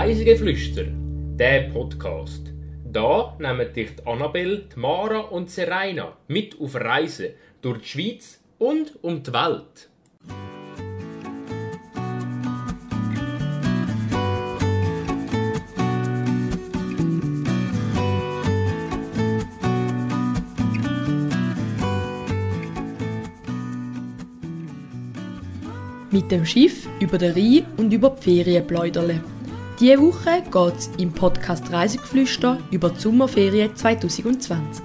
Reisegeflüster, der Podcast. Da nehmen dich die Annabelle, Mara und Serena mit auf Reisen durch die Schweiz und um die Welt. Mit dem Schiff über den Rhein und über die Ferienpläuderle. Diese Woche geht es im Podcast Reisegeflüster über die Sommerferien 2020.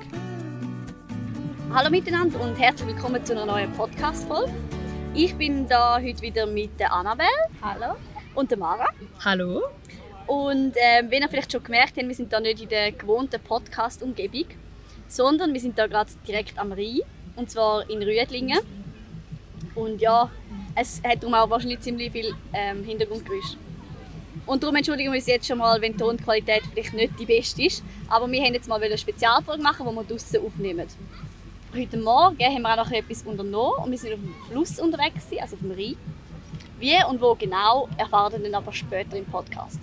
Hallo miteinander und herzlich willkommen zu einer neuen Podcast-Folge. Ich bin da heute wieder mit der Annabelle. Hallo. Und der Mara. Hallo. Und ähm, wie ihr vielleicht schon gemerkt habt, wir sind da nicht in der gewohnten Podcast-Umgebung, sondern wir sind da gerade direkt am Rhein. Und zwar in Rüedlingen. Und ja, es hat darum auch wahrscheinlich ziemlich viel ähm, Hintergrundgeräusch. Und darum entschuldigen wir uns jetzt schon mal, wenn die Tonqualität vielleicht nicht die beste ist. Aber wir haben jetzt mal eine Spezialfolge machen, die wir draußen aufnehmen. Heute Morgen haben wir auch noch etwas unternommen und wir sind auf dem Fluss unterwegs, also auf dem Rhein. Wie und wo genau, erfahren wir dann aber später im Podcast.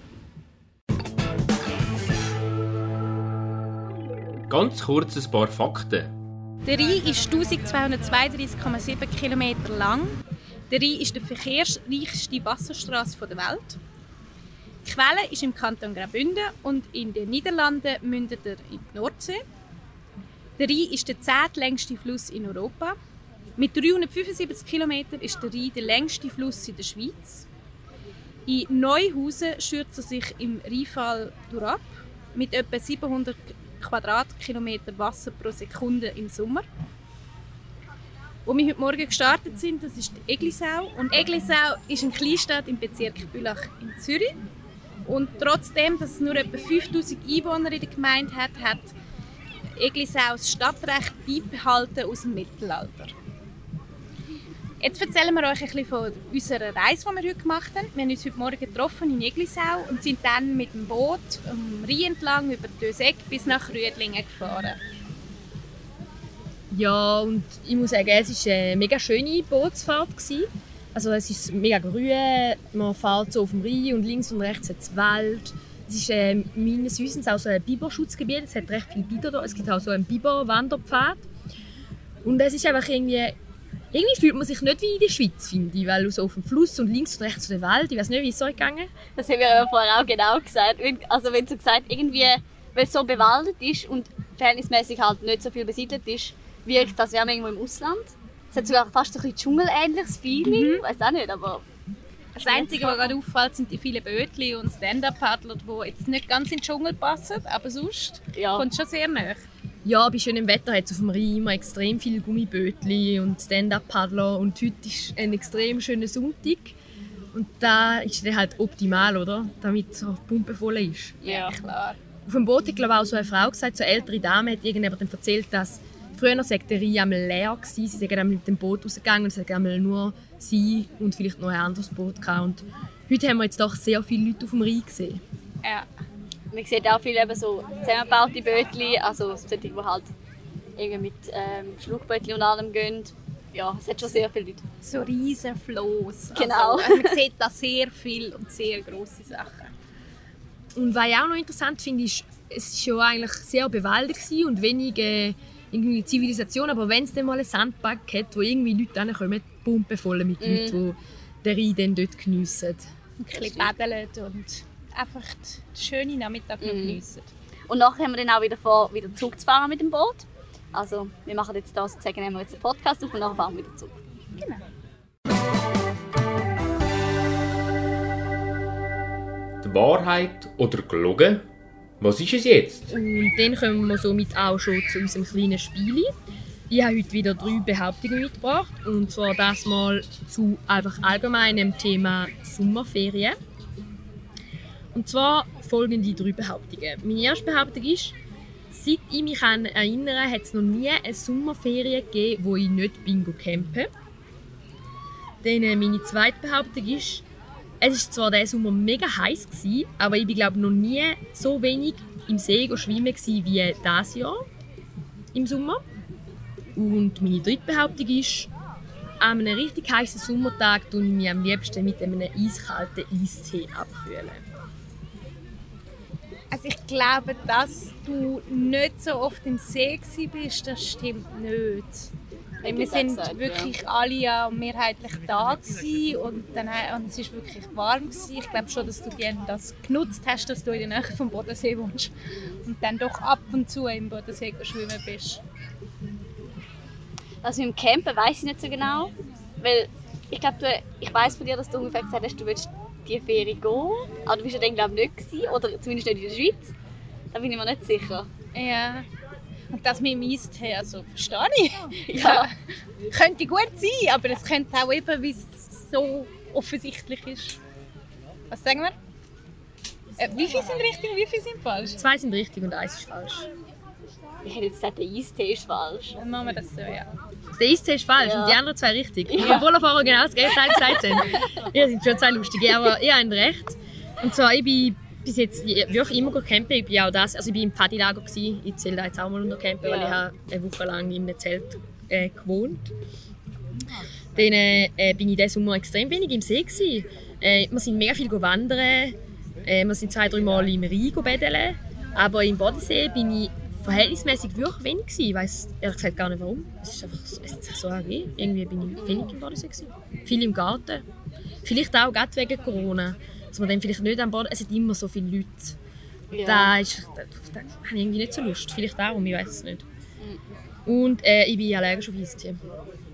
Ganz kurz ein paar Fakten. Der Rhein ist 1232,7 km lang. Der Rhein ist die verkehrsreichste Wasserstraße der Welt. Die Quelle ist im Kanton Graubünden und in den Niederlanden mündet er in die Nordsee. Der Rhein ist der zehntlängste Fluss in Europa. Mit 375 km ist der Rhein der längste Fluss in der Schweiz. In Neuhausen schürzt er sich im Rheinfall durchab mit etwa 700 Quadratkilometer Wasser pro Sekunde im Sommer. Wo wir heute Morgen gestartet sind, das ist Eglisau. Und Eglisau ist eine Kleinstadt im Bezirk Bülach in Zürich. Und trotzdem, dass es nur etwa 5000 Einwohner in der Gemeinde hat, hat Eglisau das Stadtrecht beibehalten aus dem Mittelalter. Jetzt erzählen wir euch ein bisschen von unserer Reise, die wir heute gemacht haben. Wir haben uns heute Morgen getroffen in Eglisau und sind dann mit dem Boot am Rhein entlang über Dösegg bis nach Rüdlingen gefahren. Ja, und ich muss sagen, es war eine mega schöne Bootsfahrt. Also es ist mega grün, man fährt so auf dem Rhein und links und rechts hat es Wald. Es ist äh, meines Wissens auch so ein Biberschutzgebiet, es hat recht viele Biber da. Es gibt auch so einen Biber-Wanderpfad. Und es ist einfach irgendwie... Irgendwie fühlt man sich nicht wie in der Schweiz, finde ich, weil so auf dem Fluss und links und rechts der Wald, ich weiß nicht, wie es euch gegangen Das haben wir ja vorher auch genau gesagt. Also wenn du gesagt irgendwie, weil es so bewaldet ist und verhältnismäßig halt nicht so viel besiedelt ist, wirkt das, wäre irgendwo im Ausland. Es hat sogar fast ein bisschen dschungelähnliches Feeling, mhm. weiß auch nicht, aber... Das Einzige, was gerade auffällt, sind die vielen Bötchen und Stand-Up-Paddler, die jetzt nicht ganz in den Dschungel passen, aber sonst ja. kommt es schon sehr nah. Ja, bei schönem Wetter hat es auf dem Rhein immer extrem viele Gummibötchen und Stand-Up-Paddler und heute ist ein extrem schöner Sonntag. Und da ist dann halt optimal, oder? Damit es auf Pumpe voll ist. Ja, klar. Auf dem Boot hat glaube auch so eine Frau gesagt, so eine ältere Dame, hat irgendjemand erzählt, dass früher sei der Rhein einmal leer gewesen. Sie sind mit dem Boot rausgegangen und es einmal nur sie und vielleicht noch ein anderes Boot gehabt. Und heute haben wir jetzt doch sehr viele Leute auf dem Rhein gesehen. Ja. Man sieht auch viele eben so zusammengebaute Bötchen, also solche, die halt irgendwie mit ähm, Schluckbötchen und allem gehen. Ja, es hat schon sehr viele Leute. So riesen Floß. Genau. Also, man sieht da sehr viel und sehr große Sachen. Und was ich auch noch interessant finde, ist, es war ja eigentlich sehr bewaldet und wenig äh, irgendwie Zivilisation, aber wenn es dann mal einen Sandbank hat, wo irgendwie Leute hinkommen, pumpevoll mit mm. Leuten, die den Rhein dann dort geniessen. Ein bisschen paddeln und einfach den schönen Nachmittag mm. geniessen. Und nachher haben wir dann auch wieder vor, wieder Zug zu fahren mit dem Boot. Also wir machen jetzt das, zeigen nehmen wir jetzt den Podcast auf und nachher fahren wir wieder Zug. Genau. Die Wahrheit oder gelogen? Was ist es jetzt? Und dann kommen wir somit auch schon zu unserem kleinen Spiel. Ich habe heute wieder drei Behauptungen mitgebracht. Und zwar das mal zu einfach allgemeinem Thema Sommerferien. Und zwar folgende drei Behauptungen. Meine erste Behauptung ist, seit ich mich an erinnere, hat es noch nie eine Sommerferien gegeben, wo ich nicht Bingo campe. Dann äh, meine zweite Behauptung ist, es war zwar diesen Sommer mega heiß, gewesen, aber ich war noch nie so wenig im See schwimmen wie dieses Jahr im Sommer. Und meine dritte Behauptung ist, an einem richtig heißen Sommertag tue ich mich am liebsten mit einem eiskalten Eistee abkühlen. Also ich glaube, dass du nicht so oft im See bist, das stimmt nicht. Wir sind gesagt, wirklich alle ja mehrheitlich da gewesen und, dann, und es war wirklich warm. Gewesen. Ich glaube schon, dass du das genutzt hast, dass du in der Nähe vom Bodensee wohnst und dann doch ab und zu im Bodensee schwimmen bist. Also im Campen weiß ich nicht so genau, weil ich glaube, ich weiß von dir, dass du ungefähr gesagt hast, du willst die Ferie gehen, aber du bist ja dann glaube ich nicht gewesen, oder zumindest nicht in der Schweiz. Da bin ich mir nicht sicher. Ja. Und das mit dem Eistee, also verstehe ich. Ja. Könnte gut sein, aber es könnte auch eben, wie es so offensichtlich ist. Was sagen wir? Äh, wie viele sind richtig und wie viele sind falsch? Zwei sind richtig und eins ist falsch. Ich hätte jetzt gesagt, der Eistee ist falsch. Dann machen wir das so, ja. Der Eistee ist falsch Ja. und die anderen zwei richtig. Obwohl ihr vorher genau das Gegenteil gesagt habt. Ihr sind schon zwei lustige, aber ihr habt recht. Und zwar, ich bin bis jetzt wirklich immer campen. Ich bin auch das, also ich bin im Pfadilager gsi. Ich zähle da jetzt auch mal unter Campen, weil ich habe eine Woche lang in einem Zelt äh, gewohnt. Dann äh, bin ich diesen Sommer extrem wenig im See gsi. Äh, wir sind mega viel wandern. Äh, wir sind zwei, drei Mal im Rhein baden. Aber im Bodensee bin ich verhältnismäßig wirklich wenig gsi. Ich weiß ehrlich gesagt gar nicht warum. Es ist einfach so, es ist so. Irgendwie bin ich wenig im Bodensee gsi. Viel im Garten. Vielleicht auch gerade wegen Corona. Dass man dann vielleicht nicht am Boden... Es sind immer so viele Leute. Ja. Da, ist, da, da habe ich irgendwie nicht so Lust. Vielleicht darum, ich weiß es nicht. Und äh, ich bin allergisch auf Eistee.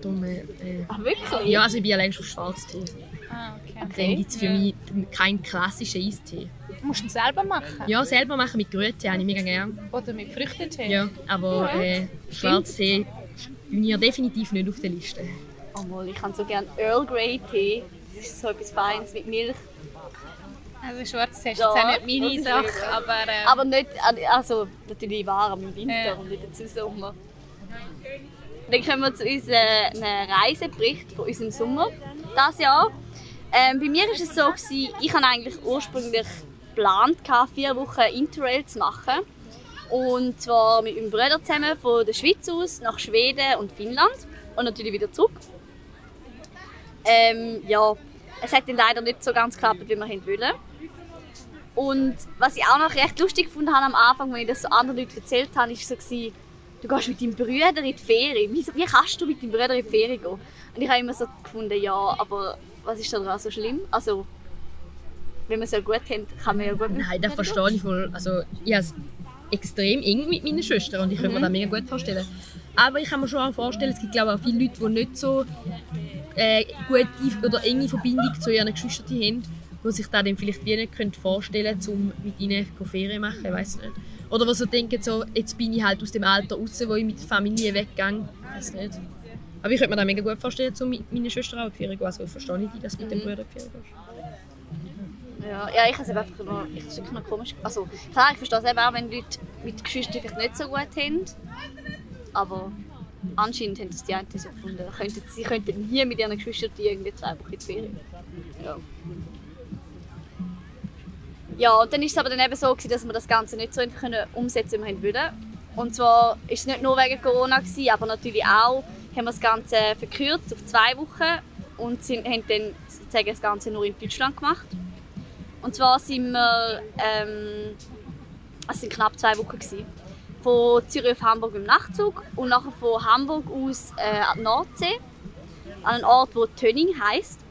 Darum, äh, äh, Ach, wirklich? ja, also ich bin allergisch auf Schwarztee. Ah, okay. Dann gibt es für mich keinen klassischen Eistee. Du musst ihn selber machen? Ja, selber machen mit Grütee habe ich mega gerne. Oder mit Früchtetee? Ja, aber äh, Schwarztee bin ich definitiv nicht auf der Liste. Oh, mal, ich habe so gerne Earl Grey Tee. Das ist so etwas Feines mit Milch. Also Schwarztee ist Ja, jetzt auch nicht meine das Sache, aber... Ähm, Aber nicht, also natürlich warm im Winter Ja. und nicht im Sommer. Dann kommen wir zu unserem Reisebericht von unserem Sommer dieses Jahr. Ähm, bei mir war es so, gewesen, ich hatte eigentlich ursprünglich geplant, vier Wochen Interrail zu machen. Und zwar mit meinem Bruder zusammen von der Schweiz aus nach Schweden und Finnland und natürlich wieder zurück. Ähm, ja, es hat dann leider nicht so ganz geklappt, wie wir wollten. Und was ich auch noch recht lustig gefunden habe am Anfang, wenn ich das so anderen Leuten erzählt habe, ist so gewesen, du gehst mit deinem Bruder in die Ferien. Wie, wie kannst du mit deinem Bruder in die Ferien gehen? Und ich habe immer so gefunden, ja, aber was ist daran so schlimm? Also, wenn wir es ja gut haben, kann man ja gut mit Nein, das verstehe ich voll. Also, ich habe es extrem eng mit meiner Schwester und ich könnte mir das mega gut vorstellen. Aber ich kann mir schon auch vorstellen, es gibt glaube ich, auch viele Leute, die nicht so äh, gute oder enge Verbindung zu ihren Geschwistern haben, die sich das dann vielleicht wie nicht können vorstellen können, um mit ihnen Ferien zu machen, weiß nicht. Oder die so denken, so, jetzt bin ich halt aus dem Alter raus, wo ich mit der Familie weggehe, weiß nicht. Aber ich könnte mir das mega gut vorstellen, um mit meiner Schwester auch die Ferien zu gehen. Also verstehe ich, dass du mit dem Bruder in die Ferien gehst. Ja, ja ich habe es einfach noch, ich es wirklich noch komisch. Also klar, ich verstehe es eben auch, wenn Leute mit Geschwistern vielleicht nicht so gut haben. Aber anscheinend haben das die einen so gefunden. Da sie könnten hier mit ihren Geschwistern irgendwie zwei Wochen in die Ferien. Ja. Ja, dann war es aber dann eben so, gewesen, dass wir das Ganze nicht so einfach können umsetzen können, wie wir wollten. Und zwar war es nicht nur wegen Corona, gewesen, aber natürlich auch haben wir das Ganze verkürzt auf zwei Wochen und sind, haben dann sozusagen das Ganze nur in Deutschland gemacht. Und zwar sind wir, ähm, es sind knapp zwei Wochen gewesen, von Zürich auf Hamburg im Nachtzug und nachher von Hamburg aus äh, an die Nordsee, an einen Ort, wo Tönning heisst.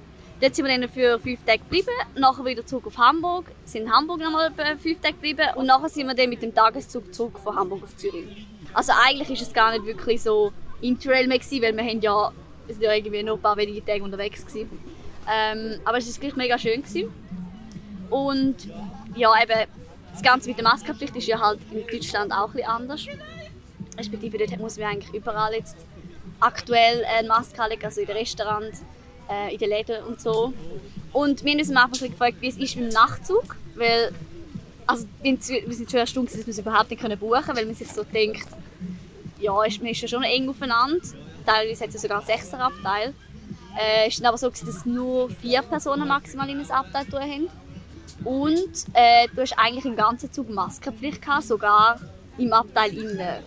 Dort sind wir dann für fünf Tage geblieben, nachher wieder zurück auf Hamburg, sind in Hamburg nochmal fünf Tage geblieben und nachher sind wir dann mit dem Tageszug zurück von Hamburg auf Zürich. Also eigentlich ist es gar nicht wirklich so Interrail mehr gewesen, weil wir haben ja, sind ja irgendwie nur ein paar wenige Tage unterwegs gewesen. Ähm, aber es war gleich mega schön. Gewesen. Und ja, eben, das Ganze mit der Maskenpflicht ist ja halt in Deutschland auch ein anders. Respektive dort muss man eigentlich überall jetzt aktuell eine Maske anlegen, also in Restaurants, äh, in den Läden und so. Und wir haben uns am Anfang ein gefragt, wie es ist mit dem Nachtzug, weil also, wir sind schon erstaunt, dass wir es überhaupt nicht buchen können, weil man sich so denkt, ja, ist, man ist ja schon eng aufeinander. Teilweise hat es sogar einen sechser Abteil. Äh, es dann aber so, dass nur vier Personen maximal in einem Abteil drin haben. Und äh, du hast eigentlich im ganzen Zug Maskenpflicht gehabt, sogar im Abteil innen.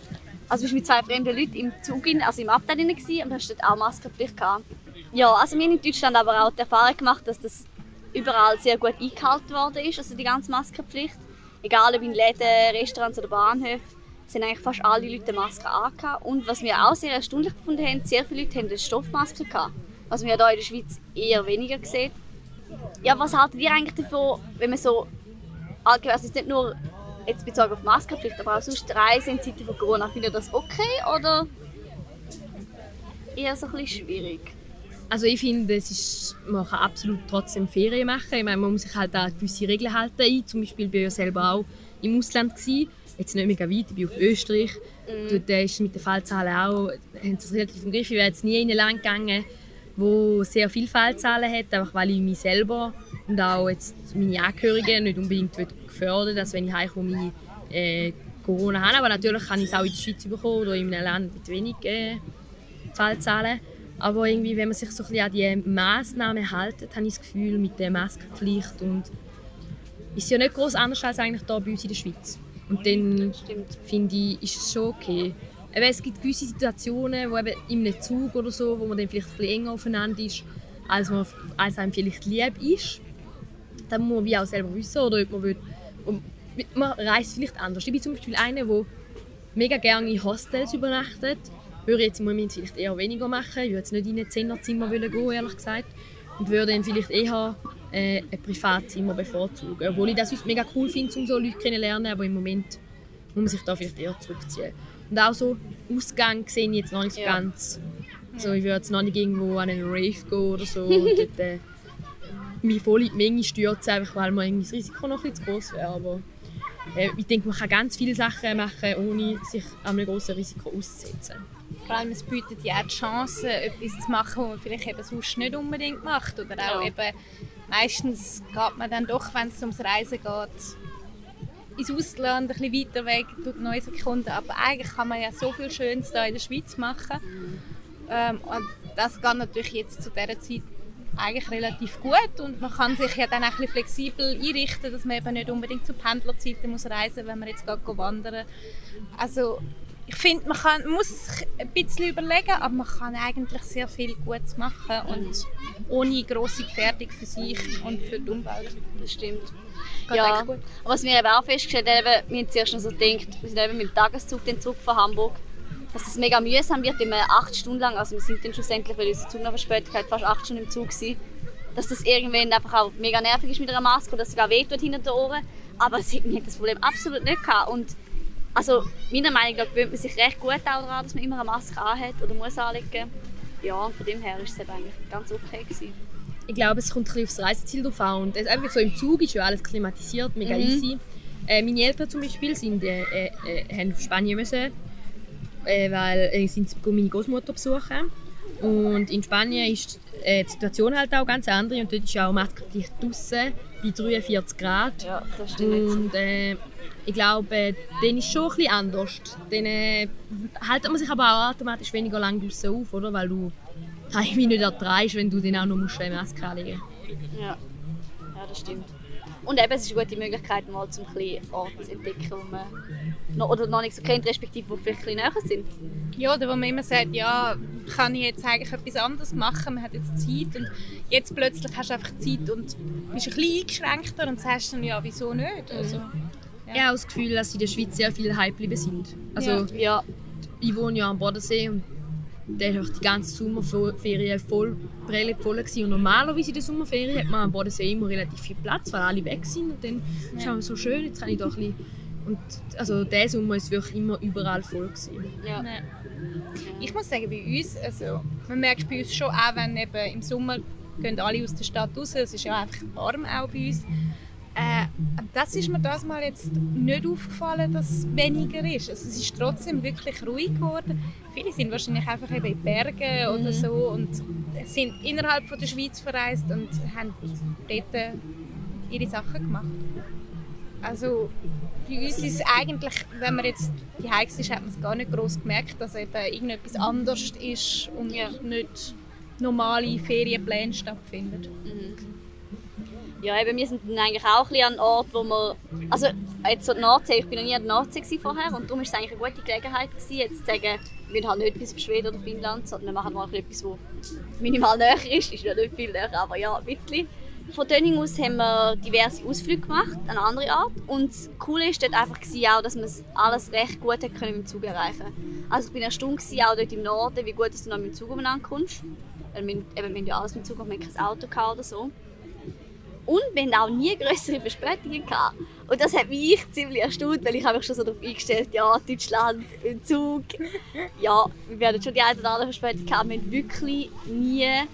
Also du bist mit zwei fremden Leuten im Zug, also im Abteil innen gewesen, und hast dort auch Maskenpflicht gehabt. Ja, also wir haben in Deutschland aber auch die Erfahrung gemacht, dass das überall sehr gut eingehalten worden ist, also die ganze Maskenpflicht. egal ob in Läden, Restaurants oder Bahnhöfen, sind eigentlich fast alle Leute eine Maske angehabt. Und was wir auch sehr erstaunlich gefunden haben, sehr viele Leute haben eine Stoffmaske gehabt. Was man hier in der Schweiz eher weniger sieht. Ja, was haltet ihr eigentlich davon, wenn man so allgemein, also nicht nur jetzt bezogen auf Maskenpflicht, aber auch sonst Reisen in Zeiten von Corona, findet ihr das okay oder eher so ein bisschen schwierig? Also ich finde, es ist, man kann absolut trotzdem Ferien machen. Ich meine, man muss sich halt an gewisse Regeln halten. zum Beispiel bin ich selber auch im Ausland gewesen. Jetzt nicht mega weit, ich bin auf Österreich. Mhm. Dort ist mit den Fallzahlen auch, haben sie relativ im Griff. Ich wäre jetzt nie in ein Land gegangen, wo sehr viele Fallzahlen hat, einfach weil ich mich selber und auch jetzt meine Angehörigen nicht unbedingt gefördert dass wenn ich heimkomme, äh, Corona habe. Aber natürlich kann ich es auch in der Schweiz bekommen oder in einem Land mit wenig äh, Fallzahlen. Aber irgendwie, wenn man sich so ein bisschen an die Massnahmen hält, habe ich das Gefühl, mit der Maskenpflicht und ist ja nicht groß anders als eigentlich hier bei uns in der Schweiz. Und dann finde ich, ist es schon okay. Eben, es gibt gewisse Situationen, wo eben in einem Zug oder so, wo man dann vielleicht ein bisschen enger aufeinander ist, als, man, als einem vielleicht lieb ist. Dann muss man wie auch selber wissen, oder ob man will, man reist vielleicht anders. Ich bin zum Beispiel eine, der mega gerne in Hostels übernachtet würde ich jetzt im Moment vielleicht eher weniger machen. Ich würde jetzt nicht in ein Zehnerzimmer gehen, ehrlich gesagt. Und würde dann vielleicht eher äh, ein Privatzimmer bevorzugen. Obwohl ich das sonst mega cool finde, um so Leute kennenzulernen, aber im Moment muss man sich da vielleicht eher zurückziehen. Und auch so Ausgang sehe ich jetzt noch nicht so ja. ganz. Also ich würde jetzt noch nicht irgendwo an einen Rave gehen oder so und dort äh, mich voll in die Menge stürzen, einfach weil mir irgendwie das Risiko noch ein bisschen zu groß wäre. Aber äh, ich denke, man kann ganz viele Sachen machen, ohne sich einem großen Risiko auszusetzen. Vor allem, es bietet ja auch die Chance, etwas zu machen, was man vielleicht eben sonst nicht unbedingt macht. Oder auch ja. eben, meistens geht man dann doch, wenn es ums Reisen geht, ins Ausland, ein bisschen weiter weg, tut neue Sekunden. Aber eigentlich kann man ja so viel Schönes hier in der Schweiz machen. Ähm, und das geht natürlich jetzt zu dieser Zeit eigentlich relativ gut und man kann sich ja dann auch ein bisschen flexibel einrichten, dass man eben nicht unbedingt zu Pendlerzeiten muss reisen muss, wenn man jetzt geht wandern Also ich finde, man, kann, man muss sich ein bisschen überlegen, aber man kann eigentlich sehr viel Gutes machen und ohne grosse Gefährdung für sich und für die Umwelt. Das stimmt. Geht ja, was wir eben auch festgestellt haben, wir haben zuerst noch so gedacht, wir sind eben mit dem Tageszug den Zug von Hamburg, dass es mega mühsam wird, wenn man acht Stunden lang, also wir sind dann schlussendlich, weil unser Zug noch verspätet hat, fast acht Stunden im Zug war, dass das irgendwann einfach auch mega nervig ist mit einer Maske oder dass es sogar wehtut hinter den Ohren. Aber es hat das Problem absolut nicht gehabt. Und also meiner Meinung nach gewöhnt man sich recht gut auch daran, dass man immer eine Maske anhat oder muss anlegen. Ja, von dem her war es eigentlich ganz okay. Gewesen. Ich glaube, es kommt ein bisschen aufs Reiseziel drauf an. Und einfach so im Zug ist ja alles klimatisiert, mega mhm. easy. Äh, meine Eltern zum Beispiel sind, äh, äh, haben auf Spanien müssen, äh, weil äh, sind meine Großmutter besuchen. Und in Spanien ist äh, die Situation halt auch ganz andere und dort ist auch Maskenpflicht draußen bei 43 Grad. Ja, das stimmt. Und, äh, ich glaube, dann ist es schon etwas anders. Dann äh, hält man sich aber auch automatisch weniger lang draußen auf, oder? weil du irgendwie nicht erträgst, wenn du dann auch noch eine Maske anlegen musst. Ja. ja, das stimmt. Und eben, es ist eine gute Möglichkeit, mal zum Orte zu entdecken, wo man noch, oder noch nicht so kennt, respektive die vielleicht ein näher sind. Ja, oder wo man immer sagt, ja, kann ich jetzt eigentlich etwas anderes machen, man hat jetzt Zeit und jetzt plötzlich hast du einfach Zeit und bist ein bisschen eingeschränkter und sagst dann, ja, wieso nicht? Also, ja. Ich habe das Gefühl, dass in der Schweiz sehr viele Hype sind. Also, ja. Ich wohne ja am Bodensee und der war die ganze Sommerferien voll, voll gewesen. Und normalerweise in der Sommerferien hat man am Bodensee immer relativ viel Platz, weil alle weg sind. Und dann ja. ist es so schön, jetzt kann ich da ein bisschen und also der Sommer ist wirklich immer überall voll gewesen. Ja. Ich muss sagen, bei uns, also man merkt bei uns schon auch, wenn eben im Sommer gehen alle aus der Stadt raus, es ist ja einfach warm auch bei uns. Äh, das ist mir das mal jetzt nicht aufgefallen, dass es weniger ist. Also es ist trotzdem wirklich ruhig geworden. Viele sind wahrscheinlich einfach eben in Bergen mhm. oder so und sind innerhalb von der Schweiz verreist und haben dort ihre Sachen gemacht. Also bei uns ist es eigentlich, wenn man jetzt die Hikes ist, hat man es gar nicht groß gemerkt, dass eben irgendetwas anders ist und ja. nicht normale Ferienpläne stattfinden. Mhm. Ja, eben, wir sind eigentlich auch ein an einem Ort, wo wir, also jetzt so die Nordsee, ich bin noch nie an der Nordsee vorher und darum war es eigentlich eine gute Gelegenheit gewesen, jetzt zu sagen, wir haben nicht bis auf Schweden oder Finnland, sondern wir machen mal etwas, was minimal näher ist, ist ja nicht viel näher, aber ja, ein bisschen. von Döning aus haben wir diverse Ausflüge gemacht, eine andere Art. Und das Coole war dort einfach auch, dass man alles recht gut mit dem Zug erreichen konnte. Also ich war erstaunt, auch dort im Norden, wie gut dass du noch mit dem Zug umeinander kommst. Wir, wir haben ja alles mit dem Zug, wir haben kein Auto oder so. Und wir hatten auch nie größere Verspätungen. Gehabt. Und das hat mich ziemlich erstaunt, weil ich habe mich schon so darauf eingestellt, ja, Deutschland im Zug. Ja, wir werden schon die eine oder andere Verspätung haben. Wir haben wirklich nie eine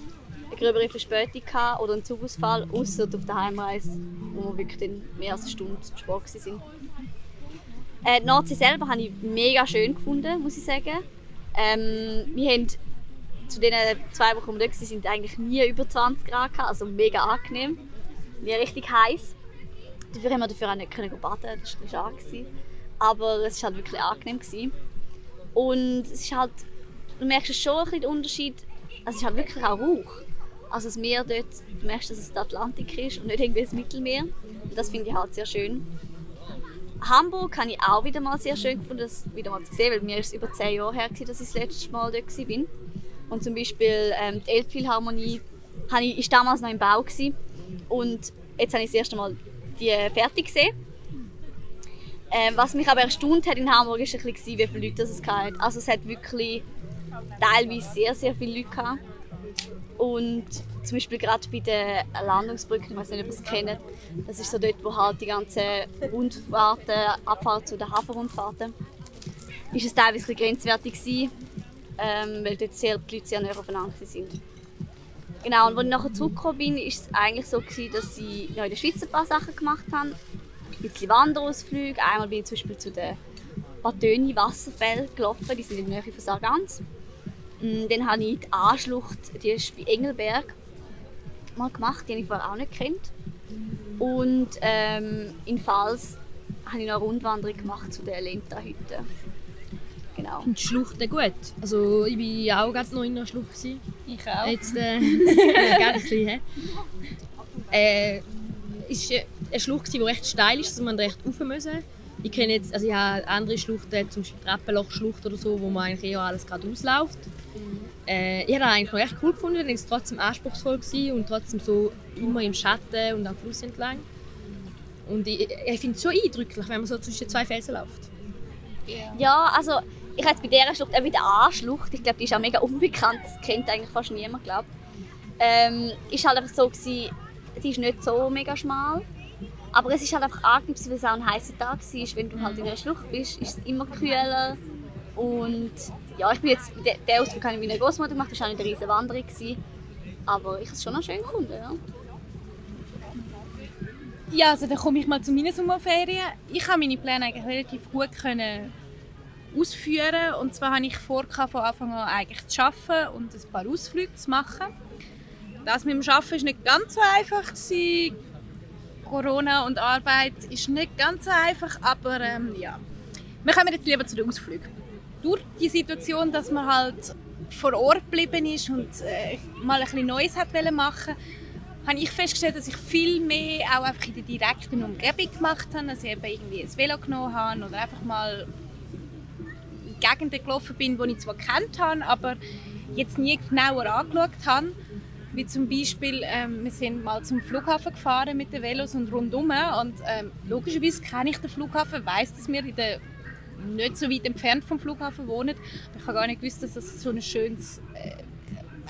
gröbere Verspätung gehabt oder einen Zugausfall, außer auf der Heimreise, wo wir wirklich dann mehr als eine Stunde zu spät waren. Äh, die Nordsee selber habe ich mega schön gefunden, muss ich sagen. Ähm, wir haben zu den zwei Wochen, wo wir dort waren, eigentlich nie über 20 Grad gehabt, also mega angenehm. Nie richtig heiß. Dafür haben wir dafür auch nicht können baden, das war schade. Aber es war halt wirklich angenehm. Gewesen. Und es ist halt, du merkst schon ein bisschen den Unterschied, also es ist halt wirklich auch Rauch. Also das Meer dort, du merkst, dass es der Atlantik ist und nicht irgendwie das Mittelmeer. Und das finde ich halt sehr schön. Hamburg habe ich auch wieder mal sehr schön gefunden, das wieder mal zu sehen, weil mir ist es über zehn Jahre her, dass ich das letzte Mal dort war. Und zum Beispiel ähm, die Elbphilharmonie war damals noch im Bau gewesen. Und jetzt habe ich das erste Mal die fertig gesehen. Ähm, was mich aber erstaunt hat in Hamburg, ist ein bisschen, wie viele Leute es hatte. Also es hat wirklich teilweise sehr, sehr viele Leute gehabt. Und zum Beispiel gerade bei den Landungsbrücken, ich weiß nicht, ob ihr es kennt, das ist so dort, wo halt die ganzen Rundfahrten, Abfahrt zu den Hafenrundfahrten, ist es teilweise grenzwertig gewesen, ähm, weil dort sehr, die Leute sehr nah aufeinander sind. Genau, und als ich nachher zurückgekommen bin, war es eigentlich so, gewesen, dass ich ja, in der Schweiz ein paar Sachen gemacht habe. Ein bisschen Wanderausflüge. Einmal bin ich zum Beispiel zu den Batöni Wasserfällen gelaufen, die sind in der Nähe von Sargans. Mm, dann habe ich die Anschlucht, die ist bei Engelberg, mal gemacht, die habe ich vorher auch nicht kennt. Und ähm, in Pfalz habe ich noch eine Rundwanderung gemacht zu der Lenta-Hütte. Genau. Und die Schluchten gut. Also ich war auch gerade noch in der Schlucht. Ich auch. Jetzt, äh, ein bisschen, äh, ist eine Schlucht, die recht steil ist, dass man recht rauf müssen. Ich kenne jetzt, also ich habe andere Schluchten, zum Beispiel Treppenlochschlucht oder so, wo man eigentlich eher alles gerade ausläuft. Äh, ich habe das eigentlich noch recht cool gefunden, denn es trotzdem anspruchsvoll war und trotzdem so immer im Schatten und am Fluss entlang. Und ich, ich finde es schon eindrücklich, wenn man so zwischen zwei Felsen läuft. Yeah. Ja, also ich habe bei dieser Schlucht, bei der A-Schlucht, ich glaube, die ist auch mega unbekannt, das kennt eigentlich fast niemand, glaube ähm, ist halt einfach so gewesen, die ist nicht so mega schmal, aber es ist halt einfach angenehm, weil es auch ein heißer Tag war. Wenn du halt in einer Schlucht bist, ist es immer kühler. Und ja, ich bin jetzt, den Ausflug habe ich mit meiner Großmutter gemacht, das war auch eine riesige Wanderung, gewesen, aber ich habe es schon noch schön gefunden, ja. Ja, also dann komme ich mal zu meinen Sommerferien. Ich habe meine Pläne eigentlich relativ gut können ausführen und zwar habe ich vor, von Anfang an eigentlich zu arbeiten und ein paar Ausflüge zu machen. Das mit dem Arbeiten war nicht ganz so einfach. Corona und Arbeit ist nicht ganz so einfach, aber ähm, ja. Wir kommen jetzt lieber zu den Ausflügen durch die Situation, dass man halt vor Ort geblieben ist und äh, mal ein Neues hat machen habe ich festgestellt, dass ich viel mehr auch einfach in der direkten Umgebung gemacht habe, dass ich eben irgendwie ein Velo genommen habe oder einfach mal Gegenden gelaufen bin, die ich zwar kennt habe, aber jetzt nie genauer angeschaut habe. Wie zum Beispiel, ähm, wir sind mal zum Flughafen gefahren mit den Velos und rundum und ähm, logischerweise kenne ich den Flughafen, weiß, dass wir in der nicht so weit entfernt vom Flughafen wohnen. ich habe gar nicht gewusst, dass es so ein schönes, äh,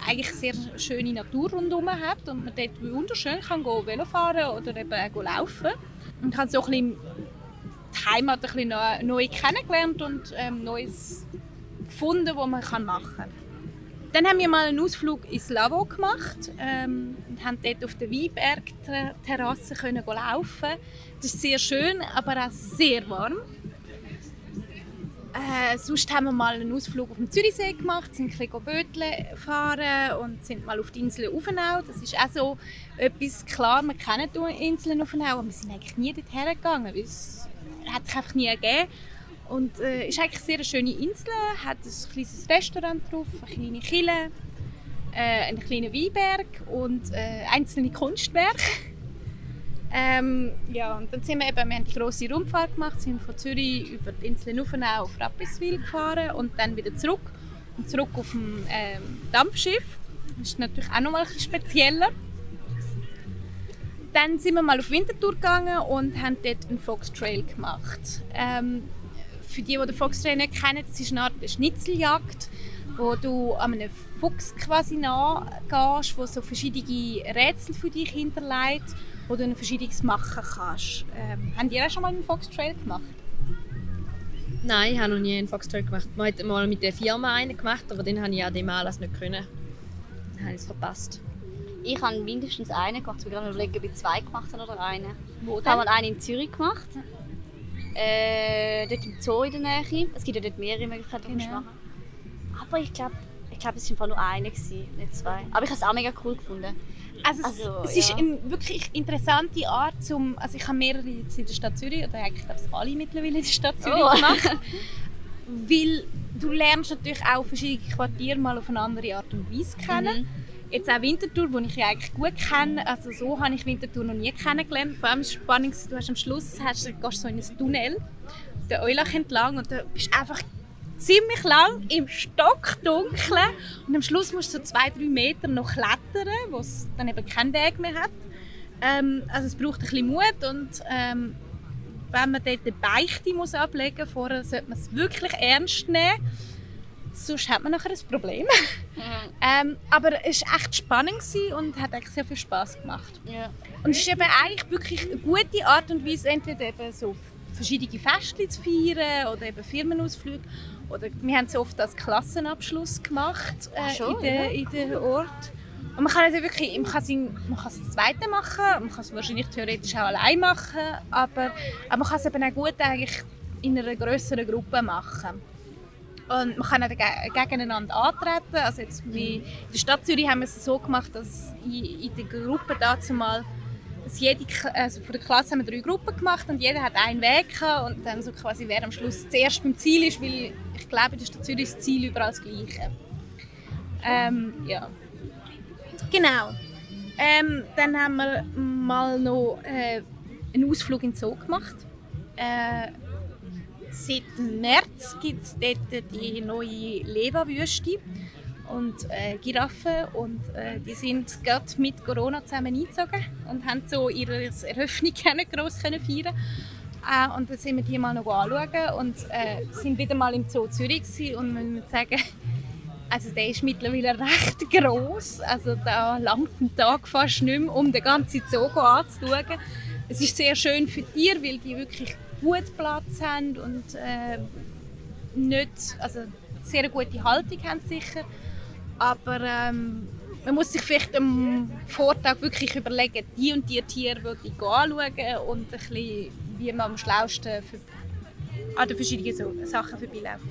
eigentlich sehr schöne Natur rundherum hat und man dort wunderschön kann gehen, Velo fahren oder eben auch laufen. Und ich habe so ein bisschen die Heimat ein bisschen neu, neu kennengelernt und ähm, Neues gefunden, was man kann machen kann. Dann haben wir mal einen Ausflug ins Lavo gemacht ähm, und haben dort auf der Weinberg-Terrasse laufen. Das ist sehr schön, aber auch sehr warm. Äh, sonst haben wir mal einen Ausflug auf dem Zürichsee gemacht, sind ein bisschen Bötle fahren und sind mal auf die Insel Uffenau. Das ist auch so etwas, klar, wir kennen die Inseln Uffenau, aber wir sind eigentlich nie dorthin gegangen, weil es hat sich einfach nie gegeben. Und äh, ist eigentlich eine sehr schöne Insel, hat ein kleines Restaurant drauf, eine kleine Kille, äh, einen kleinen Weinberg und äh, einzelne Kunstwerke. Ähm, ja, und dann sind wir eben, wir haben die grosse Rundfahrt gemacht, sind von Zürich über die Insel Nuffenau auf Rapperswil gefahren und dann wieder zurück. Und zurück auf dem ähm, Dampfschiff. Das ist natürlich auch noch mal ein spezieller. Dann sind wir mal auf Winterthur gegangen und haben dort einen Fox Trail gemacht. Ähm, für die, die den Fox Trail nicht kennen, das ist eine Art Schnitzeljagd, wo du an einem Fuchs quasi nachgehst, wo so verschiedene Rätsel für dich hinterlegt, wo du ein verschiedenes machen kannst. Ähm, habt ihr auch schon mal einen Fox Trail gemacht? Nein, ich habe noch nie einen Foxtrail gemacht. Wir hatten mal mit der Firma einen gemacht, aber den habe ich an dem Anlass nicht können. Dann habe ich es verpasst. Ich habe mindestens einen gemacht. Ich bin gerade überlegen, ob ich zwei gemacht habe oder einen. Wo Ich habe einen in Zürich gemacht. Äh, dort im Zoo in der Nähe. Es gibt ja dort mehrere Möglichkeiten, Genau. machen Aber ich glaube, ich glaube, es war nur eine, gewesen, nicht zwei. Aber ich habe es auch mega cool gefunden. Also, Also, es, es ist ja. eine wirklich interessante Art zum, also ich habe mehrere jetzt in der Stadt Zürich oder eigentlich glaube ich alle mittlerweile in der Stadt Zürich Oh. gemacht, weil du lernst natürlich auch verschiedene Quartiere mal auf eine andere Art und Weise kennen. Mhm. Jetzt auch Winterthur, die ich ja eigentlich gut kenne, also so habe ich Winterthur noch nie kennengelernt. Vor allem spannend, du hast am Schluss hast, du gehst so in ein Tunnel, den Eulach entlang und du bist einfach ziemlich lang im Stockdunkeln und am Schluss musst du so zwei, drei Meter noch klettern, wo es dann eben keinen Weg mehr hat. Ähm, also es braucht ein bisschen Mut und ähm, wenn man dort eine Beichte muss ablegen muss, sollte man es wirklich ernst nehmen. Sonst hat man nachher ein Problem. ähm, aber es war echt spannend und hat eigentlich sehr viel Spaß gemacht. Ja. Und es ist eben eigentlich wirklich eine gute Art und Weise, entweder eben so verschiedene Feste zu feiern oder eben Firmenausflüge. Oder wir haben es oft als Klassenabschluss gemacht Ach äh, schon, in, der, in der Ort. Und man kann es ja wirklich, man kann es, in- man kann es das zweite machen, man kann es wahrscheinlich theoretisch auch allein machen, aber, aber man kann es eben auch gut eigentlich in einer größeren Gruppe machen. Und man kann gege- gegeneinander antreten. Also jetzt in der Stadt Zürich haben wir es so gemacht, dass in, der Gruppe dazu mal dass jede, also von der Klasse haben wir drei Gruppen gemacht und jeder hat einen Weg und dann so quasi wer am Schluss zuerst beim Ziel ist, weil ich glaube in der Stadt Zürich ist das Ziel überall das gleiche. Ähm, ja. Genau. Ähm, dann haben wir mal noch äh, einen Ausflug in den Zoo gemacht. Äh, seit März gibt es dort die neue Leva-Wüste und äh, Giraffen und äh, die sind gerade mit Corona zusammen eingezogen und haben so ihre Eröffnung nicht gross können feiern äh, und dann sind wir die mal noch anschauen und äh, sind wieder mal im Zoo Zürich und muss sagen, also der ist mittlerweile recht gross. Also da langt ein Tag fast nicht mehr, um den ganzen Zoo anzuschauen. Es ist sehr schön für Tiere, weil die wirklich gut Platz haben und äh, nicht, also sehr gute Haltung haben sicher. Aber ähm, man muss sich vielleicht am Vortag wirklich überlegen, die und die Tiere will ich anschauen und ein bisschen, wie man am schlausten an den verschiedenen Sachen vorbeilaufen.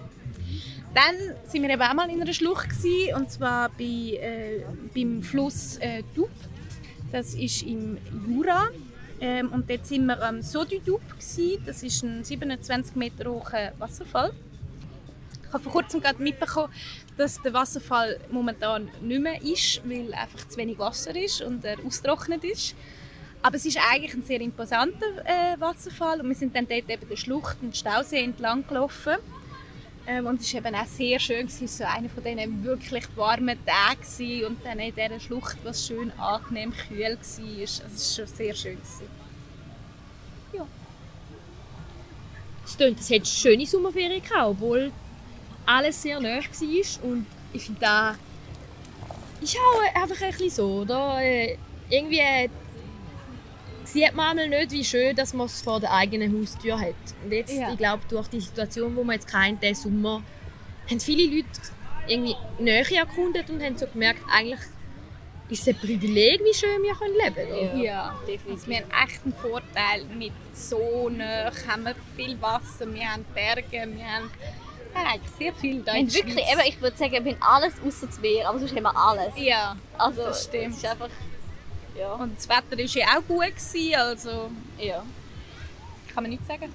Dann sind wir eben auch mal in einer Schlucht gewesen, und zwar bei, äh, beim Fluss äh, Dub. Das ist im Jura. Ähm, und dort sind wir am gewesen. Das ist ein 27 Meter hoher Wasserfall. Ich habe vor kurzem gerade mitbekommen, dass der Wasserfall momentan nicht mehr ist, weil einfach zu wenig Wasser ist und er austrocknet ist. Aber es ist eigentlich ein sehr imposanter äh, Wasserfall und wir sind dann dort eben der Schlucht und Stausee entlang gelaufen. Ähm, und es war eben auch sehr schön, es war so einer von diesen wirklich warmen Tagen gewesen und dann in dieser Schlucht, was schön angenehm kühl war. Also es war schon sehr schön. Gewesen. Es klingt, es hat schöne Sommerferien gehabt, obwohl alles sehr nah war. Und ich finde, da ist auch einfach ein bisschen so, oder? Äh, Irgendwie sieht man einmal nicht, wie schön dass man es vor der eigenen Haustür hat. Und jetzt, Ja. ich glaube, durch die Situation, wo man jetzt kennt, diesen Sommer, haben viele Leute irgendwie Nähe erkundet und haben so gemerkt, eigentlich ist es ein Privileg, wie schön wir können leben können. Ja, definitiv. Also wir haben echt einen Vorteil mit so nah, haben wir viel Wasser, wir haben Berge, wir haben, eigentlich sehr viel da Wir in wirklich, eben, ich würde sagen, wir haben alles außer das Meer, aber sonst haben wir alles. Ja, Also, das stimmt. Es ist einfach, ja, und das Wetter war ja auch gut, gewesen, also ja. kann man nicht sagen.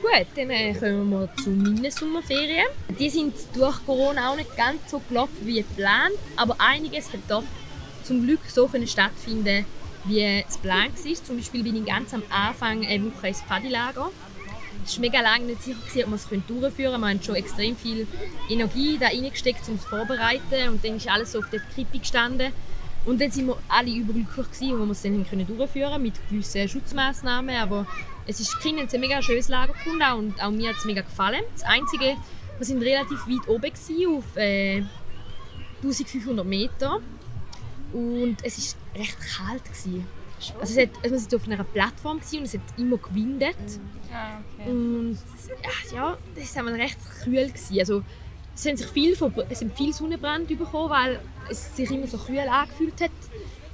Gut, dann äh, kommen wir mal zu meinen Sommerferien. Die sind durch Corona auch nicht ganz so gelaufen wie geplant, aber einiges hat doch zum Glück so können stattfinden, wie es geplant war. Zum Beispiel bin ich ganz am Anfang eine Woche ins Pfadilager. Es war mega lange nicht sicher, gewesen, ob wir es durchführen können. Wir haben schon extrem viel Energie da reingesteckt, um es vorzubereiten. Und dann ist alles so auf der Kippe gestanden. Und dann sind wir alle überglücklich gewesen, wo wir es dann können durchführen mit gewissen Schutzmaßnahmen. Aber es ist Kinder ein mega schönes Lager gefunden und auch mir hat es mega gefallen. Das Einzige, wir sind relativ weit oben gewesen, auf äh, 1500 Meter und es war recht kalt gewesen. Also es hat, also wir sind auf einer Plattform und es hat immer gewindet. Ah, okay. Und ja, ja das war recht kühl. Gewesen. Also, es haben sich viel, von, es haben viel Sonnenbrand bekommen, weil es sich immer so kühl angefühlt hat.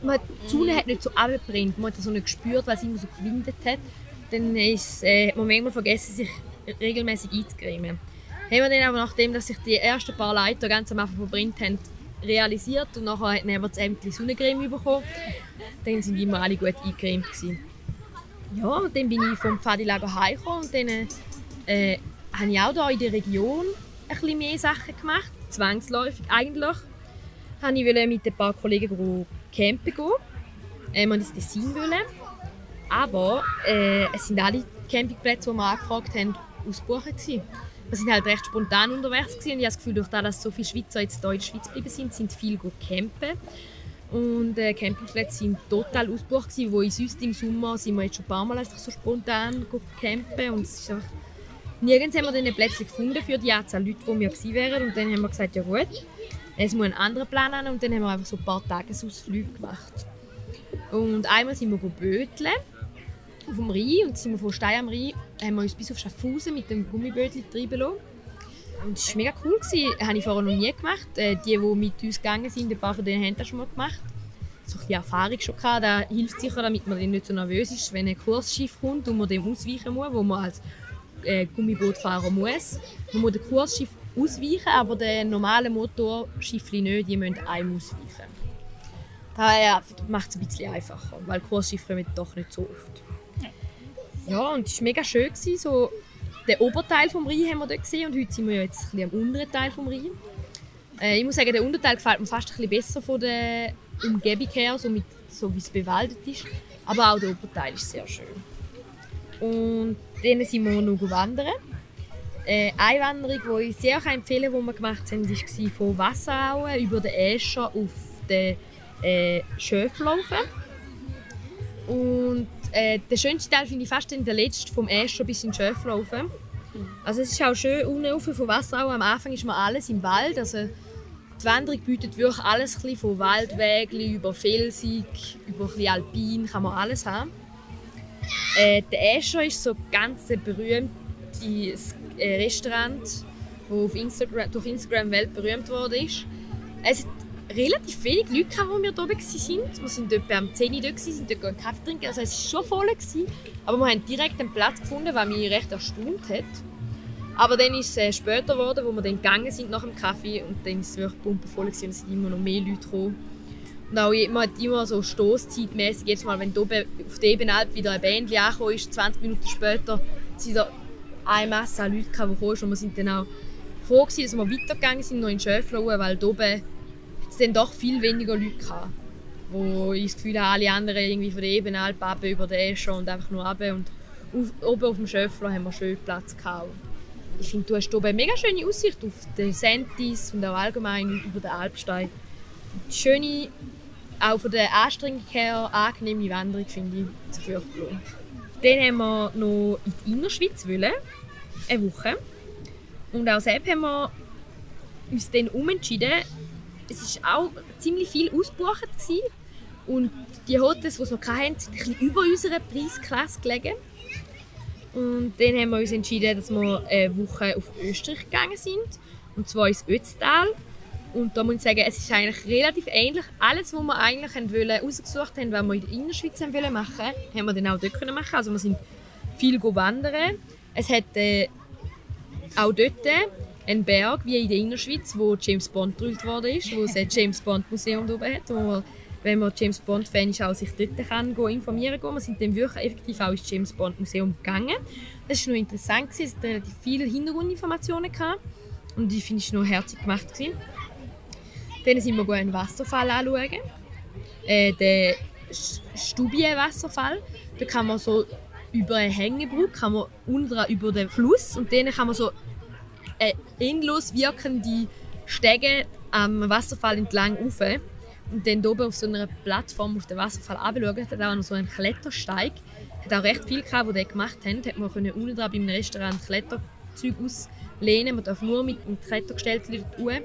Man die Sonne hat nicht so abgebrannt, man hat das so nicht gespürt, weil es immer so gewindet hat. Dann ist, äh, hat man manchmal vergessen, sich regelmäßig einzucremen. Haben wir dann aber nachdem, dass sich die ersten paar Leute ganz am Anfang verbrannt haben, realisiert und nachher haben wir das Ämtli Sonnencreme bekommen. Dann sind immer alle gut eingecremt gewesen. Ja, dann bin ich vom Pfadilager heimgekommen und dann äh, habe ich auch hier in der Region ein bisschen mehr Sachen gemacht, zwangsläufig eigentlich. Wollte ich mit ein paar Kollegen campen gehen. Äh, wir ins Tessin. Aber äh, es sind alle Campingplätze, die wir angefragt haben, ausgebucht gewesen. Wir sind halt recht spontan unterwegs gewesen. ich habe das Gefühl, durch das, dass so viele Schweizer jetzt hier in der Schweiz geblieben sind, sind viele gut campen. Und äh, Campingplätze sind total ausgebucht wo ich sonst im Sommer sind wir jetzt schon ein paar Mal so spontan campen und es ist einfach Nirgends haben wir dann plötzlich gefunden für die Anzahl Leute, die wir gewesen wären. Und dann haben wir gesagt, ja gut, es muss ein anderer Plan an. Und dann haben wir einfach so ein paar Tagesausflüge gemacht. Und einmal sind wir böteln auf dem Rhein und sind wir von Stein am Rhein haben wir uns bis auf Schaffhausen mit dem Gummibötchen treiben lassen. Und das war mega cool. Das habe ich vorher noch nie gemacht. Äh, die, die mit uns gegangen sind, ein paar von denen haben das schon mal gemacht. So ein bisschen Erfahrung schon gehabt. Das hilft sicher, damit man nicht so nervös ist, wenn ein Kursschiff kommt und man dem ausweichen muss, wo man als äh, Gummibootfahrer muss. Man muss den Kursschiff ausweichen, aber den normalen Motorschiff nicht, die müssen einem ausweichen. Daher macht es ein bisschen einfacher, weil Kursschiffe kommen doch nicht so oft. Ja, und es war mega schön. Gewesen, so den Oberteil des Rhein haben wir dort gesehen und heute sind wir jetzt ein bisschen am unteren Teil des Rhein. Äh, ich muss sagen, der Unterteil gefällt mir fast ein bisschen besser von der Umgebung her, so, mit, so wie es bewaldet ist. Aber auch der Oberteil ist sehr schön. Und dann sind wir noch wandern. Äh, eine Wanderung, die ich sehr empfehlen kann, die wir gemacht haben, war von Wasserauen über den Escher auf den äh, Schöflaufen. Und äh, der schönste Teil finde ich fast den letzten vom Escher bis in den Schöflaufen. Also es ist auch schön, unten von Wasserauen. Am Anfang ist man alles im Wald. Also die Wanderung bietet wirklich alles von Waldwegen über Felsig, über ein Alpin, kann man alles haben. Äh, der Escher ist so ganz berühmtes äh, Restaurant, das auf Instagram, durch Instagram weltberühmt wurde. Es hat relativ wenig Leute, gehabt, wo wir hier oben waren. Wir sind dort am 10 Uhr dort, sind dort einen Kaffee trinken. Also es war schon voll. Gewesen. Aber wir haben direkt einen Platz gefunden, was mich recht erstaunt hat. Aber dann ist es äh, später geworden, wo wir dann gegangen sind nach dem Kaffee und dann ist es wirklich pumpenvoll und es sind immer noch mehr Leute gekommen. Auch, hat immer so stoßzeitmäßig, jetzt mal, wenn oben auf der Ebenalp wieder ein Band angekommen ist, 20 Minuten später, sind da eine Masse an Leuten, die gekommen. Und wir sind dann auch froh gewesen, dass wir weitergegangen sind, noch in Schöflauen, weil da oben es dann doch viel weniger Leute gehabt. Wo ich das Gefühl habe, alle anderen irgendwie von der Ebenalp ab über den Escher und einfach nur ab. Und auf, oben auf dem Schöfler haben wir schön Platz gehabt. Ich finde, du hast oben eine mega schöne Aussicht auf den Sentis und auch allgemein über den Alpstein. Schöne auch von der Anstrengung her angenehme Wanderung, finde ich, zu Fürchtlon. Dann haben wir noch in die Innerschweiz wollen, eine Woche. Und auch selbst haben wir uns dann umentschieden. Es war auch ziemlich viel ausgebucht. Gewesen. Und die Hotels, die es noch hatten, sind ein über unserer Preisklasse gelegen. Und dann haben wir uns entschieden, dass wir eine Woche auf Österreich gegangen sind. Und zwar ins Ötztal. Und da muss ich sagen, es ist eigentlich relativ ähnlich. Alles, was wir eigentlich wollen, ausgesucht haben, was wir in der Innerschweiz wollen machen haben wir dann auch dort können machen. Also wir sind viel wandern. Es hat äh, auch dort einen Berg, wie in der Innerschweiz, wo James Bond gedrüllt worden ist, wo es ein James Bond Museum oben hat, wo man, wenn man James Bond Fan ist, auch sich dort kann go informieren kann. Wir sind dann wirklich effektiv auch ins James Bond Museum gegangen. Das war noch interessant, es hatte relativ viele Hintergrundinformationen. Gehabt. Und ich finde es noch herzlich gemacht. Gewesen. Dann sind wir einen Wasserfall anschauen. Äh, den Stubien-Wasserfall. Da kann man so über eine Hängebrücke, kann man unter, über den Fluss und dann kann man so endlos wirkende Stege am Wasserfall entlang rauf. Und dann oben auf so einer Plattform auf den Wasserfall runterschauen, hat auch noch so einen Klettersteig. Hat auch recht viel gehabt, die den gemacht haben. Hat man können unten dran beim Restaurant Kletterzeug auslehnen. Man darf nur mit dem Klettergestell dort.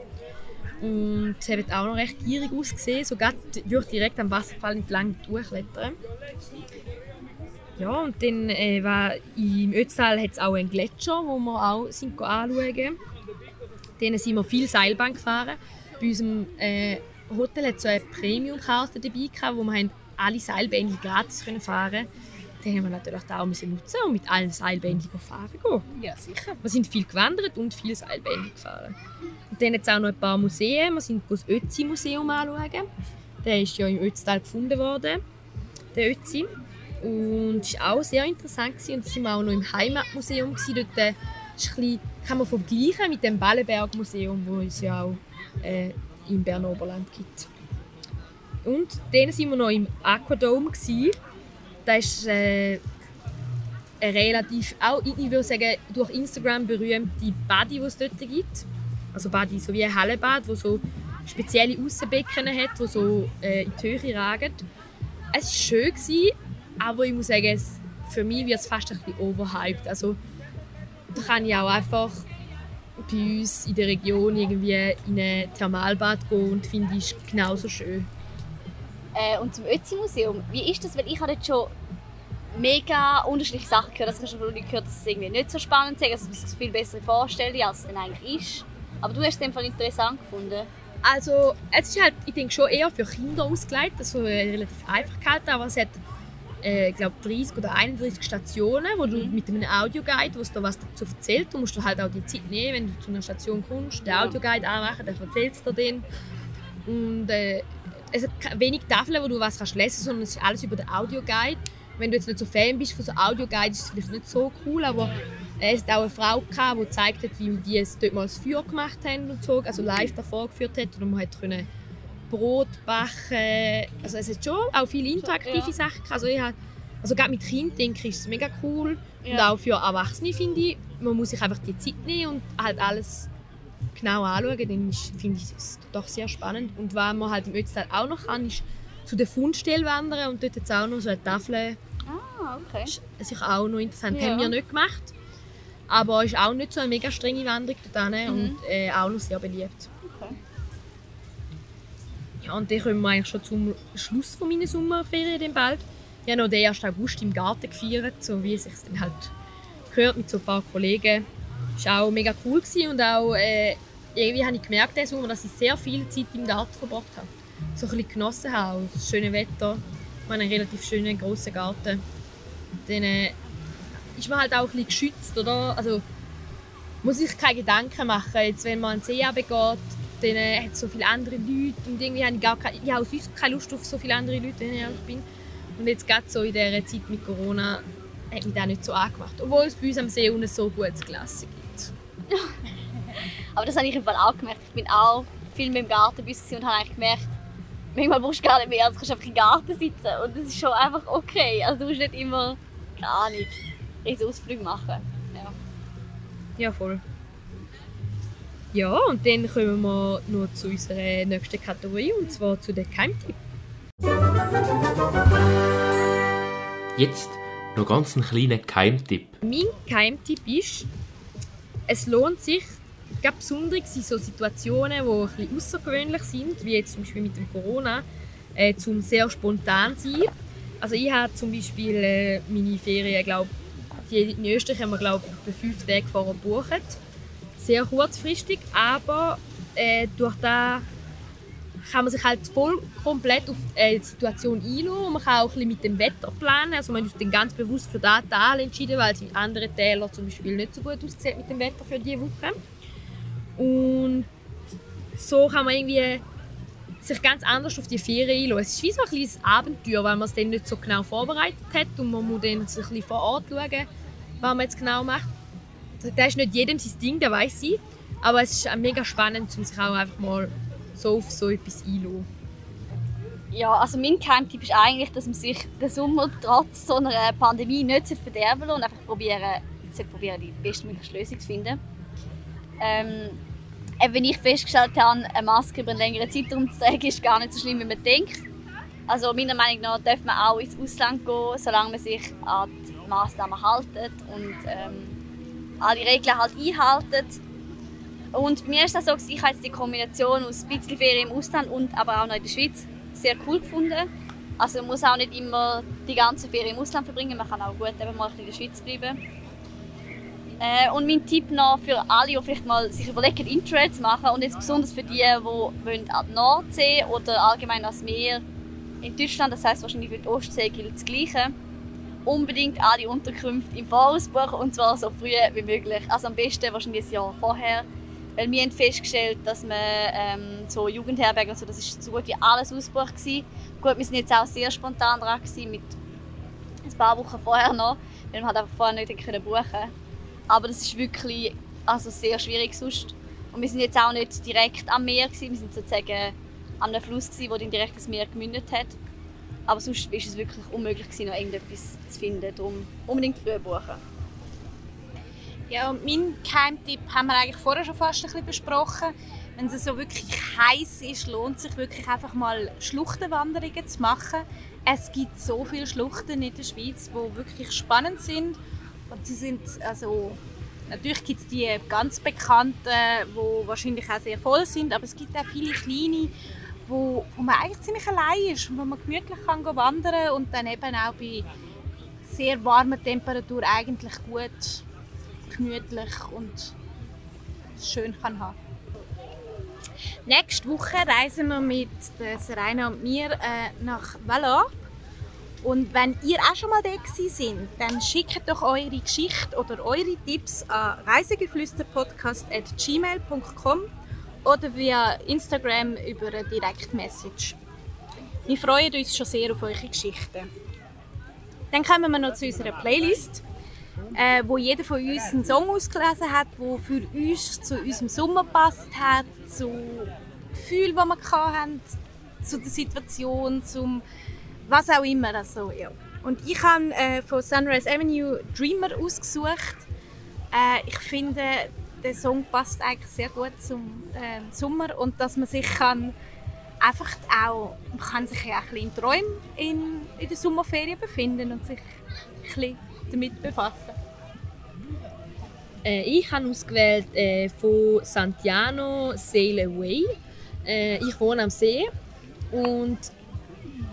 Und es hat auch noch recht gierig ausgesehen. So gerade würde direkt am Wasserfall entlang durchklettern. Ja, und dann äh, war im Ötztal hat es auch einen Gletscher, wo wir auch sind anschauen. Dann sind wir viel Seilbahn gefahren. Bei unserem äh, Hotel hat so eine Premium-Karte dabei, wo wir alle Seilbändchen gratis fahren konnten. Dann haben wir natürlich auch müssen nutzen und mit allen Seilbändchen fahren gehen. Ja, sicher. Wir sind viel gewandert und viel Seilbändchen gefahren. Und dann jetzt auch noch ein paar Museen. Wir sind das Ötzi-Museum anschauen. Der ist ja im Ötztal gefunden worden, der Ötzi. Und das war auch sehr interessant. Gewesen. Und sind wir auch noch im Heimatmuseum. Gewesen. Dort äh, ist bisschen, kann man vergleichen mit dem Ballenberg-Museum, das es ja auch äh, im Berner Oberland gibt. Und dann sind wir noch im Aquadome. Gewesen. Das ist äh, ein relativ, auch ich würde sagen, durch Instagram berühmte Badi, die es dort gibt. Also Badi, so wie ein Hallenbad, wo so spezielle Aussenbecken hat, die so äh, in die Höhe ragen. Es war schön, gewesen, aber ich muss sagen, es, für mich wird es fast ein bisschen overhyped. Also, da kann ich auch einfach bei uns in der Region irgendwie in ein Thermalbad gehen und finde es genauso schön. Äh, und zum Ötzi-Museum, wie ist das? Weil ich habe dort schon mega unterschiedliche Sachen gehört. Das hast du von Leuten gehört, dass es irgendwie nicht so spannend ist, dass man sich das viel besser vorstellen, als es dann eigentlich ist. Aber du hast es einfach interessant gefunden. Also, es ist halt, ich denke schon eher für Kinder ausgelegt, also äh, relativ einfach gehalten, aber es hat äh, glaube 30 oder 31 Stationen, wo du mit einem Audioguide, wo es da was dazu erzählt, du musst du halt auch die Zeit nehmen, wenn du zu einer Station kommst, den Audioguide anmachen, dann erzählt es dir den. Und äh, es hat wenig Tafeln, wo du was kannst lesen, sondern es ist alles über den Audioguide. Wenn du jetzt nicht so Fan bist von so Audioguide, ist es vielleicht nicht so cool, aber es hat auch eine Frau gehabt, die gezeigt hat, wie die es dort mal das Feuer gemacht haben und so, also live davor geführt hat und man hat können Brot backen. Also es hat schon auch viele interaktive Ja. Sachen. gehabt. Also ich habe, also gerade mit Kind denke ich, ist es mega cool und Ja. auch für Erwachsene finde ich, man muss sich einfach die Zeit nehmen und halt alles genau anschauen, dann finde ich es doch sehr spannend. Und was man halt im Ötztal auch noch kann, ist zu der Fundstelle wandern und dort jetzt auch noch so eine Tafel Ah, okay. ist sicher auch noch interessant. Ja. Haben wir nicht gemacht. Aber ist auch nicht so eine mega strenge Wanderung dort Mhm. und äh, auch noch sehr beliebt. okay. Ja, und dann kommen wir eigentlich schon zum Schluss von meiner Sommerferien dann bald. Ich habe noch den 1. August im Garten gefeiert, so wie es sich dann halt gehört mit so ein paar Kollegen. Das war auch mega cool und auch äh, irgendwie habe ich gemerkt dass ich sehr viel Zeit im Garten verbracht habe. So ein bisschen genossen habe, auch das schöne Wetter. Ich habe einen relativ schönen, grossen Garten. Dann äh, ist man halt auch ein bisschen geschützt, oder? Also muss ich keine Gedanken machen. Jetzt, wenn man an den See runtergeht, dann äh, hat es so viele andere Leute und irgendwie habe ich gar keine, ich habe sonst keine Lust auf so viele andere Leute, wenn ich ehrlich bin. Und jetzt gerade so in dieser Zeit mit Corona hat mich das nicht so angemacht. Obwohl es bei uns am See unten so Klasse gibt. Aber das habe ich im Fall auch gemerkt. Ich bin auch viel mehr im Garten bei uns gewesen und habe eigentlich gemerkt, manchmal brauchst du gar nicht mehr, also kannst du einfach im Garten sitzen und das ist schon einfach okay. Also du musst nicht immer, keine Ahnung, riesen Ausflüge machen. Ja. Ja, voll. Ja, und dann kommen wir noch zu unserer nächsten Kategorie, und zwar zu den Keimtipp. Jetzt noch ganz einen kleinen Geheimtipp. Mein Geheimtipp ist, es lohnt sich, gerade besonders in so Situationen, die ein bisschen außergewöhnlich sind, wie jetzt zum Beispiel mit dem Corona, äh, zum sehr spontan sein. Also ich habe zum Beispiel äh, meine Ferien, glaube in Österreich haben wir glaube ich fünf Tage vorher gebucht. Sehr kurzfristig, aber äh, durch das kann man sich halt voll komplett auf äh, die Situation einlassen. Und man kann auch ein mit dem Wetter planen. Also man ist dann ganz bewusst für diesen Tal entschieden, weil es in anderen Tälern zum Beispiel nicht so gut aussieht mit dem Wetter für diese Woche. Und so kann man irgendwie sich ganz anders auf die Ferien einlassen. Es ist wie so ein kleines Abenteuer, weil man es dann nicht so genau vorbereitet hat und man muss dann sich ein bisschen vor Ort schauen, was man jetzt genau macht. Das ist nicht jedem sein Ding, das weiß ich. Aber es ist mega spannend, um sich auch einfach mal so auf so etwas einzulassen. Ja, also mein Geheimtipp ist eigentlich, dass man sich den Sommer trotz so einer Pandemie nicht verderben sollte und einfach probieren, probieren die bestmögliche Lösung zu finden. Ähm, äh, wenn ich festgestellt habe, eine Maske über einen längeren Zeitraum zu tragen, ist gar nicht so schlimm, wie man denkt. Also meiner Meinung nach darf man auch ins Ausland gehen, solange man sich an die Massnahmen hält und ähm, alle Regeln halt einhalten. Und mir ist das so, ich habe die Kombination aus ein bisschen Ferien im Ausland und aber auch noch in der Schweiz sehr cool gefunden. Also man muss auch nicht immer die ganze Ferien im Ausland verbringen, man kann auch gut eben mal in der Schweiz bleiben. Äh, und mein Tipp noch für alle, die vielleicht mal sich überlegen, Interrail zu machen und jetzt besonders für die, die wollen an die Nordsee oder allgemein ans Meer in Deutschland, das heißt wahrscheinlich für die Ostsee gilt das Gleiche, unbedingt alle Unterkünfte im Voraus buchen und zwar so früh wie möglich. Also am besten wahrscheinlich ein Jahr vorher, weil wir haben festgestellt, dass man ähm, so Jugendherbergen und so, das ist so gut wie alles ausgebucht gewesen. Gut, wir sind jetzt auch sehr spontan dran gewesen, mit ein paar Wochen vorher noch, weil wir halt einfach vorher nicht buchen konnten. Aber das ist wirklich also sehr schwierig sonst. Und wir sind jetzt auch nicht direkt am Meer gewesen. wir sind sozusagen an einem Fluss gewesen, der direkt ins Meer gemündet hat. Aber sonst war es wirklich unmöglich gewesen, noch irgendetwas zu finden. Darum unbedingt früh buchen. Ja, und mein Geheimtipp haben wir eigentlich vorher schon fast ein bisschen besprochen. Wenn es so wirklich heiß ist, lohnt es sich wirklich einfach mal Schluchtenwanderungen zu machen. Es gibt so viele Schluchten in der Schweiz, die wirklich spannend sind und sie sind also natürlich gibt es die ganz bekannten, die wahrscheinlich auch sehr voll sind, aber es gibt auch viele kleine, wo, wo man eigentlich ziemlich allein ist und wo man gemütlich kann wandern und dann eben auch bei sehr warmer Temperatur eigentlich gut, gemütlich und schön kann haben. Nächste Woche reisen wir mit Serena und mir äh, nach Valor und wenn ihr auch schon mal da sind, dann schickt doch eure Geschichte oder eure Tipps an reisegeflüsterpodcast.gmail.com oder via Instagram über eine Direktmessage. Wir freuen uns schon sehr auf eure Geschichten. Dann kommen wir noch zu unserer Playlist, äh, wo jeder von uns einen Song ausgelesen hat, der für uns zu unserem Sommer passt hat, zu Gefühlen, die wir hatten, zu der Situation, zum was auch immer. Also, ja. Und ich habe äh, von Sunrise Avenue Dreamer ausgesucht. Äh, ich finde, der Song passt eigentlich sehr gut zum äh, Sommer und dass man sich kann einfach auch, man kann sich ja ein bisschen in Träumen in, in der Sommerferien befinden und sich ein bisschen damit befassen. Äh, ich habe ausgewählt äh, von Santiano Sail Away. Äh, ich wohne am See und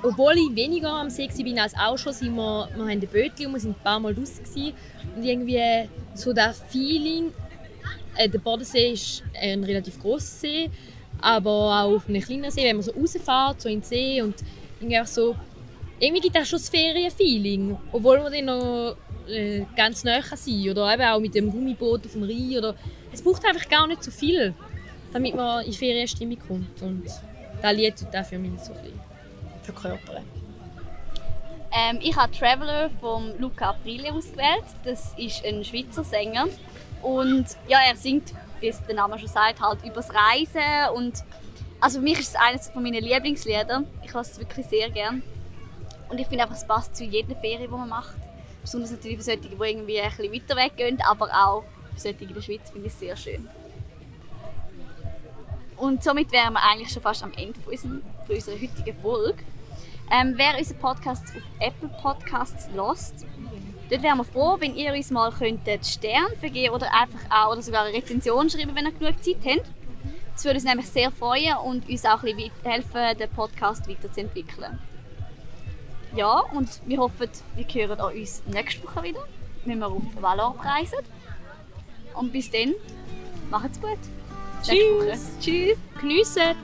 obwohl ich weniger am See war als auch schon, sind wir, wir haben Bötchen und wir sind ein paar Mal draußen gewesen. und irgendwie so das Feeling, äh, der Bodensee ist ein relativ großer See, aber auch auf einem kleinen See, wenn man so rausfährt, so in den See und irgendwie auch so, irgendwie gibt das schon das Ferienfeeling, obwohl man dann noch äh, ganz nah sein oder eben auch mit dem Gummiboot auf dem Rhein oder es braucht einfach gar nicht so viel, damit man in Ferienstimmung kommt und das Lied tut auch für mich so ein bisschen verkörpern? Ähm, ich habe Traveler von Luca Aprile ausgewählt. Das ist ein Schweizer Sänger. Und ja, er singt, wie es der Name schon sagt, halt über das Reisen. Und also für mich ist es eines meiner Lieblingslieder. Ich höre es wirklich sehr gern. Und ich finde einfach, es passt zu jeder Ferie, die man macht. Besonders natürlich für solche, die irgendwie ein bisschen weiter weg gehen, aber auch für solche in der Schweiz finde ich sehr schön. Und somit wären wir eigentlich schon fast am Ende von, unserem, von unserer heutigen Folge. Ähm, wer unseren Podcast auf Apple Podcasts lost, dort wären wir froh, wenn ihr uns mal könntet Stern vergeben oder einfach auch oder sogar eine Rezension schreiben, wenn ihr genug Zeit habt. Das würde uns nämlich sehr freuen und uns auch ein bisschen helfen, den Podcast weiterzuentwickeln. Ja, und wir hoffen, wir hören auch uns nächste Woche wieder, wenn wir auf Valor reisen. Und bis dann, macht's gut. Tschüss. Tschüss. Geniessen